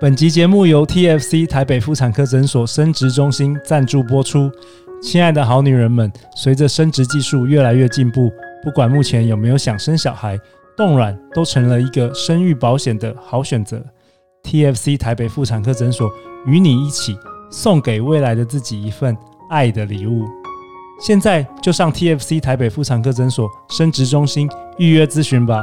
本集节目由 TFC 台北妇产科诊所生殖中心赞助播出。亲爱的好女人们，随着生殖技术越来越进步，不管目前有没有想生小孩，冻卵都成了一个生育保险的好选择。TFC 台北妇产科诊所与你一起送给未来的自己一份爱的礼物。现在就上 TFC 台北妇产科诊所生殖中心预约咨询吧。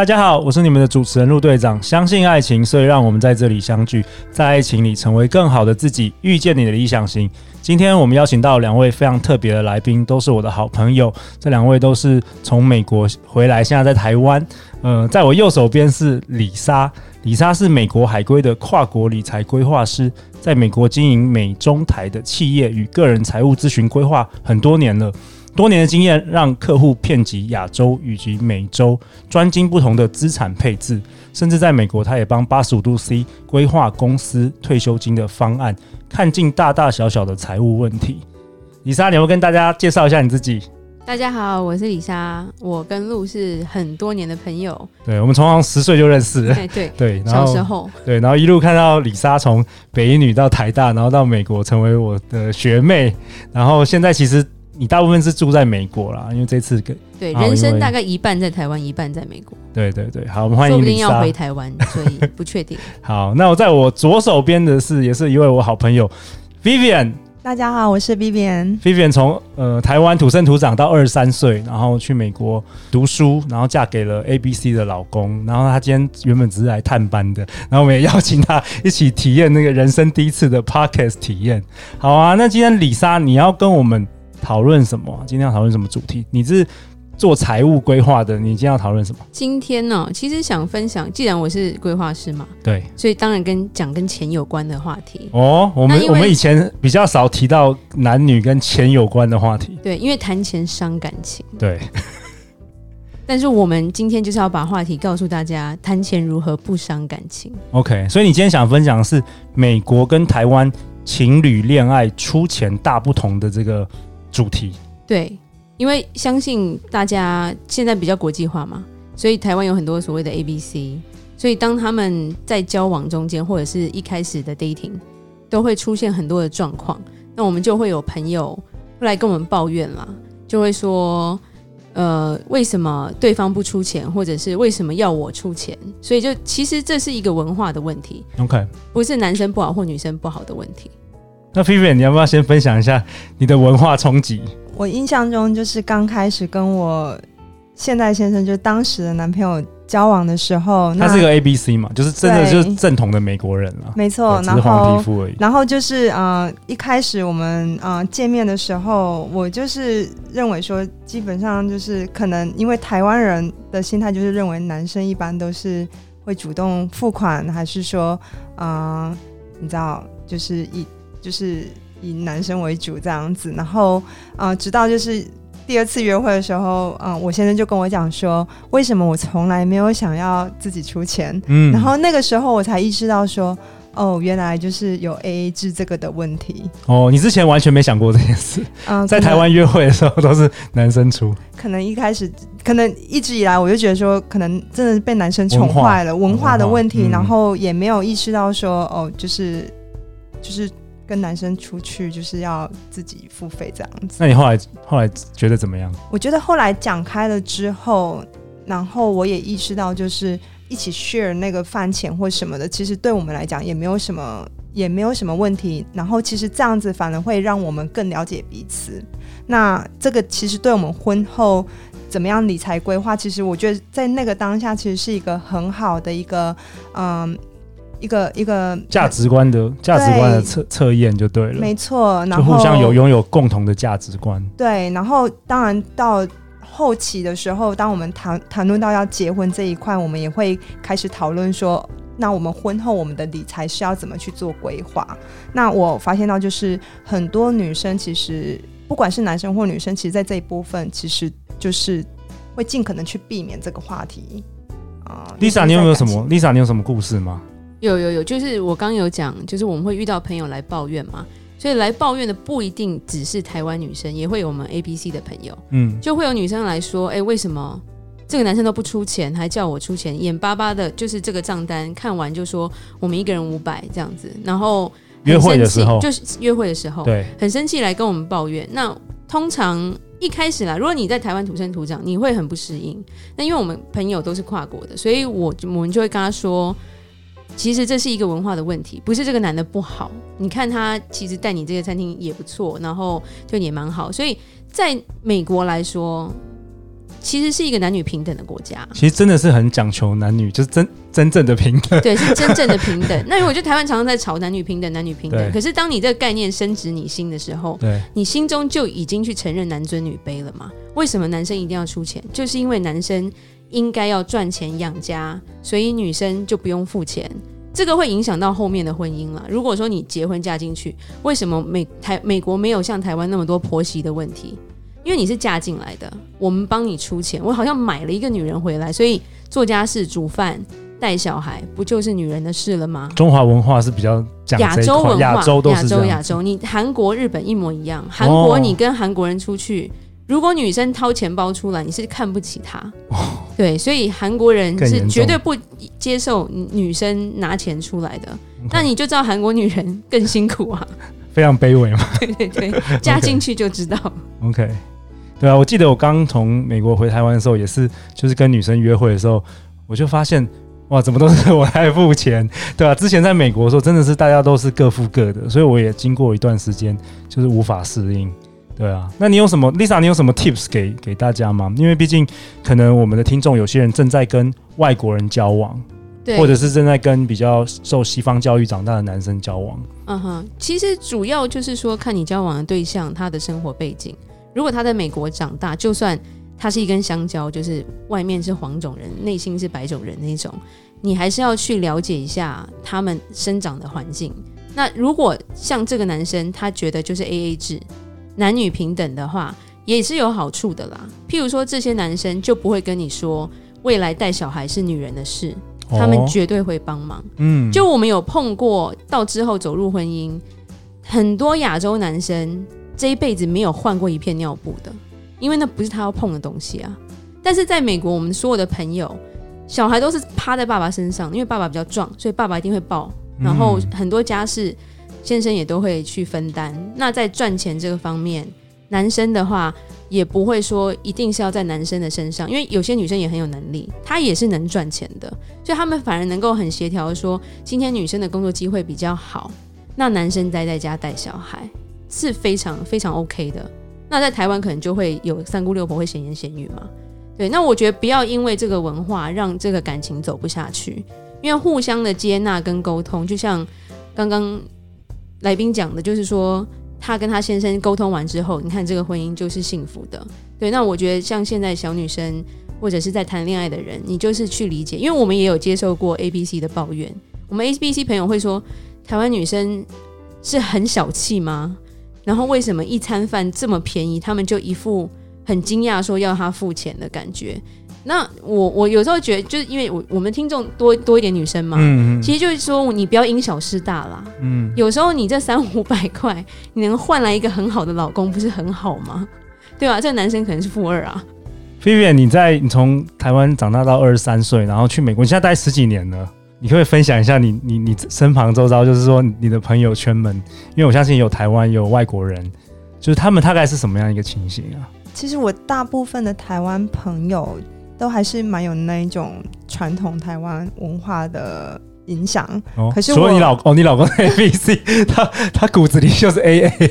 大家好，我是你们的主持人陆队长。相信爱情，所以让我们在这里相聚，在爱情里成为更好的自己，遇见你的理想型。今天我们邀请到两位非常特别的来宾，都是我的好朋友。这两位都是从美国回来，现在在台湾。呃，在我右手边是李莎，李莎是美国海归的跨国理财规划师，在美国经营美中台的企业与个人财务咨询规划很多年了。多年的经验让客户遍及亚洲以及美洲，专精不同的资产配置，甚至在美国，他也帮八十五度 C 规划公司退休金的方案，看尽大大小小的财务问题。李莎，你要跟大家介绍一下你自己。大家好，我是李莎，我跟陆是很多年的朋友。对，我们从十岁就认识对 对，小时候。对，然后一路看到李莎从北一女到台大，然后到美国成为我的学妹，然后现在其实。你大部分是住在美国啦，因为这次跟对人生大概一半在台湾，一半在美国。对对对，好，我们欢迎。说不定要回台湾，所以不确定。好，那我在我左手边的是，也是一位我好朋友 Vivian。大家好，我是 Vivian。Vivian 从呃台湾土生土长到二十三岁，然后去美国读书，然后嫁给了 ABC 的老公。然后她今天原本只是来探班的，然后我们也邀请她一起体验那个人生第一次的 Podcast 体验。好啊，那今天李莎你要跟我们。讨论什么？今天要讨论什么主题？你是做财务规划的，你今天要讨论什么？今天呢、哦，其实想分享，既然我是规划师嘛，对，所以当然跟讲跟钱有关的话题。哦，我们我们以前比较少提到男女跟钱有关的话题。对，因为谈钱伤感情。对。但是我们今天就是要把话题告诉大家，谈钱如何不伤感情。OK，所以你今天想分享的是美国跟台湾情侣恋爱出钱大不同的这个。主题对，因为相信大家现在比较国际化嘛，所以台湾有很多所谓的 ABC，所以当他们在交往中间或者是一开始的 dating，都会出现很多的状况，那我们就会有朋友会来跟我们抱怨啦，就会说，呃，为什么对方不出钱，或者是为什么要我出钱？所以就其实这是一个文化的问题，OK，不是男生不好或女生不好的问题。那 Vivian，你要不要先分享一下你的文化冲击？我印象中就是刚开始跟我现在先生，就是当时的男朋友交往的时候，他是个 ABC 嘛，就是真的就是正统的美国人了，没错，只是黄皮肤而已。然后就是呃，一开始我们呃见面的时候，我就是认为说，基本上就是可能因为台湾人的心态就是认为男生一般都是会主动付款，还是说呃，你知道，就是以。就是以男生为主这样子，然后呃，直到就是第二次约会的时候，嗯、呃，我先生就跟我讲说，为什么我从来没有想要自己出钱，嗯，然后那个时候我才意识到说，哦，原来就是有 AA 制这个的问题。哦，你之前完全没想过这件事，嗯、呃，在台湾约会的时候都是男生出，可能一开始，可能一直以来我就觉得说，可能真的是被男生宠坏了，文化，文化的问题，嗯、然后也没有意识到说，哦，就是就是。跟男生出去就是要自己付费这样子。那你后来后来觉得怎么样？我觉得后来讲开了之后，然后我也意识到，就是一起 share 那个饭钱或什么的，其实对我们来讲也没有什么，也没有什么问题。然后其实这样子反而会让我们更了解彼此。那这个其实对我们婚后怎么样理财规划，其实我觉得在那个当下其实是一个很好的一个嗯。一个一个价值观的价值观的测测验就对了，没错，然后就互相有拥有共同的价值观。对，然后当然到后期的时候，当我们谈谈论到要结婚这一块，我们也会开始讨论说，那我们婚后我们的理财是要怎么去做规划？那我发现到就是很多女生其实不管是男生或女生，其实在这一部分其实就是。会尽可能去避免这个话题。，Lisa，你有没有什么？Lisa，你有什么故事吗？有有有，就是我刚有讲，就是我们会遇到朋友来抱怨嘛，所以来抱怨的不一定只是台湾女生，也会有我们 A B C 的朋友，嗯，就会有女生来说，哎，为什么这个男生都不出钱，还叫我出钱，眼巴巴的，就是这个账单看完就说我们一个人五百这样子，然后约会的时候，就是约会的时候，对，很生气来跟我们抱怨。那通常一开始啦，如果你在台湾土生土长，你会很不适应。那因为我们朋友都是跨国的，所以我我们就会跟他说。其实这是一个文化的问题，不是这个男的不好。你看他其实带你这个餐厅也不错，然后就也蛮好。所以在美国来说，其实是一个男女平等的国家。其实真的是很讲求男女，就是真真正的平等。对，是真正的 平等。那我觉得台湾常常在吵男女平等，男女平等。可是当你这个概念深植你心的时候，对，你心中就已经去承认男尊女卑了嘛？为什么男生一定要出钱？就是因为男生。应该要赚钱养家，所以女生就不用付钱，这个会影响到后面的婚姻了。如果说你结婚嫁进去，为什么美台美国没有像台湾那么多婆媳的问题？因为你是嫁进来的，我们帮你出钱，我好像买了一个女人回来，所以做家事、煮饭、带小孩，不就是女人的事了吗？中华文化是比较讲亚洲文化，亚洲都是亚洲亚洲，你韩国、日本一模一样。韩国你跟韩国人出去。哦如果女生掏钱包出来，你是看不起她，哦、对，所以韩国人是绝对不接受女生拿钱出来的。那你就知道韩国女人更辛苦啊，非常卑微嘛。对对对，加进去就知道。OK，对啊，我记得我刚从美国回台湾的时候，也是就是跟女生约会的时候，我就发现哇，怎么都是我来付钱，对啊，之前在美国的时候，真的是大家都是各付各的，所以我也经过一段时间，就是无法适应。对啊，那你有什么，Lisa？你有什么 tips 给给大家吗？因为毕竟可能我们的听众有些人正在跟外国人交往，对，或者是正在跟比较受西方教育长大的男生交往。嗯哼，其实主要就是说，看你交往的对象他的生活背景。如果他在美国长大，就算他是一根香蕉，就是外面是黄种人，内心是白种人那种，你还是要去了解一下他们生长的环境。那如果像这个男生，他觉得就是 AA 制。男女平等的话也是有好处的啦。譬如说，这些男生就不会跟你说未来带小孩是女人的事，哦、他们绝对会帮忙。嗯，就我们有碰过到之后走入婚姻，很多亚洲男生这一辈子没有换过一片尿布的，因为那不是他要碰的东西啊。但是在美国，我们所有的朋友小孩都是趴在爸爸身上，因为爸爸比较壮，所以爸爸一定会抱。然后很多家事。先生也都会去分担。那在赚钱这个方面，男生的话也不会说一定是要在男生的身上，因为有些女生也很有能力，她也是能赚钱的，所以他们反而能够很协调，说今天女生的工作机会比较好，那男生待在家带小孩是非常非常 OK 的。那在台湾可能就会有三姑六婆会闲言闲语嘛，对。那我觉得不要因为这个文化让这个感情走不下去，因为互相的接纳跟沟通，就像刚刚。来宾讲的就是说，他跟他先生沟通完之后，你看这个婚姻就是幸福的。对，那我觉得像现在小女生或者是在谈恋爱的人，你就是去理解，因为我们也有接受过 A、B、C 的抱怨。我们 A、B、C 朋友会说，台湾女生是很小气吗？然后为什么一餐饭这么便宜，他们就一副很惊讶说要他付钱的感觉？那我我有时候觉得，就是因为我我们听众多多一点女生嘛，嗯嗯，其实就是说你不要因小失大啦，嗯，有时候你这三五百 块，你能换来一个很好的老公，不是很好吗？对吧？这个男生可能是富二啊。Vivian，你在你从台湾长大到二十三岁，然后去美国，你现在待十几年了，你可不可以分享一下你你你身旁周遭，就是说你的朋友圈们，因为我相信有台湾有外国人，就是他们大概是什么样一个情形啊？其实我大部分的台湾朋友。都还是蛮有那一种传统台湾文化的影响。哦，可是除了你老公，哦，你老公 A B C，他他骨子里就是 A A，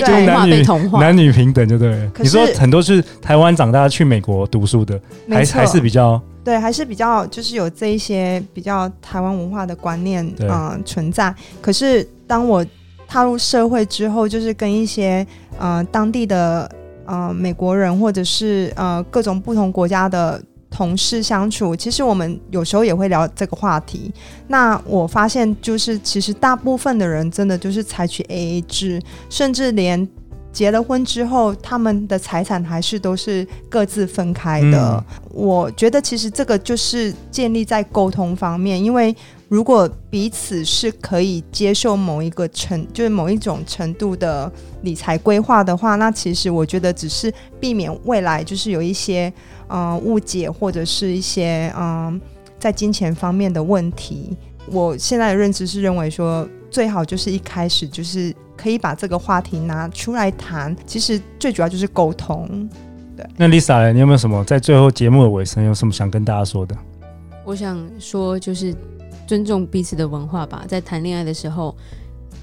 就男女男女平等，就对了。你说很多是台湾长大去美国读书的，还还是比较对，还是比较就是有这一些比较台湾文化的观念啊、呃、存在。可是当我踏入社会之后，就是跟一些呃当地的。呃，美国人或者是呃各种不同国家的同事相处，其实我们有时候也会聊这个话题。那我发现，就是其实大部分的人真的就是采取 AA 制，甚至连结了婚之后，他们的财产还是都是各自分开的。嗯、我觉得其实这个就是建立在沟通方面，因为如果彼此是可以接受某一个程，就是某一种程度的理财规划的话，那其实我觉得只是避免未来就是有一些呃误解或者是一些嗯、呃、在金钱方面的问题。我现在的认知是认为说，最好就是一开始就是可以把这个话题拿出来谈。其实最主要就是沟通。对，那 Lisa，你有没有什么在最后节目的尾声有什么想跟大家说的？我想说就是尊重彼此的文化吧。在谈恋爱的时候，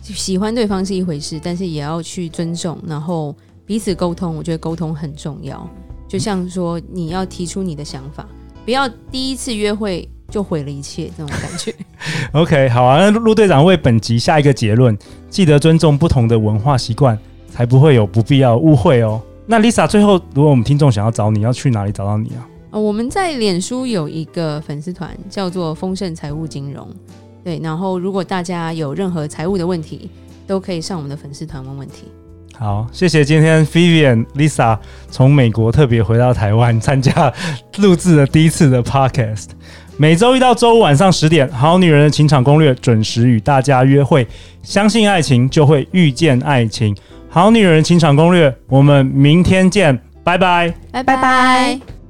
喜欢对方是一回事，但是也要去尊重，然后彼此沟通。我觉得沟通很重要。就像说，你要提出你的想法，不要第一次约会。就毁了一切，这种感觉。OK，好啊。那陆队长为本集下一个结论：记得尊重不同的文化习惯，才不会有不必要误会哦。那 Lisa，最后，如果我们听众想要找你，要去哪里找到你啊？呃，我们在脸书有一个粉丝团，叫做“丰盛财务金融”。对，然后如果大家有任何财务的问题，都可以上我们的粉丝团问问题。好，谢谢今天 Vivian Lisa 从美国特别回到台湾参加录制的第一次的 Podcast。每周一到周五晚上十点，《好女人的情场攻略》准时与大家约会。相信爱情，就会遇见爱情。《好女人的情场攻略》，我们明天见，拜拜，拜拜。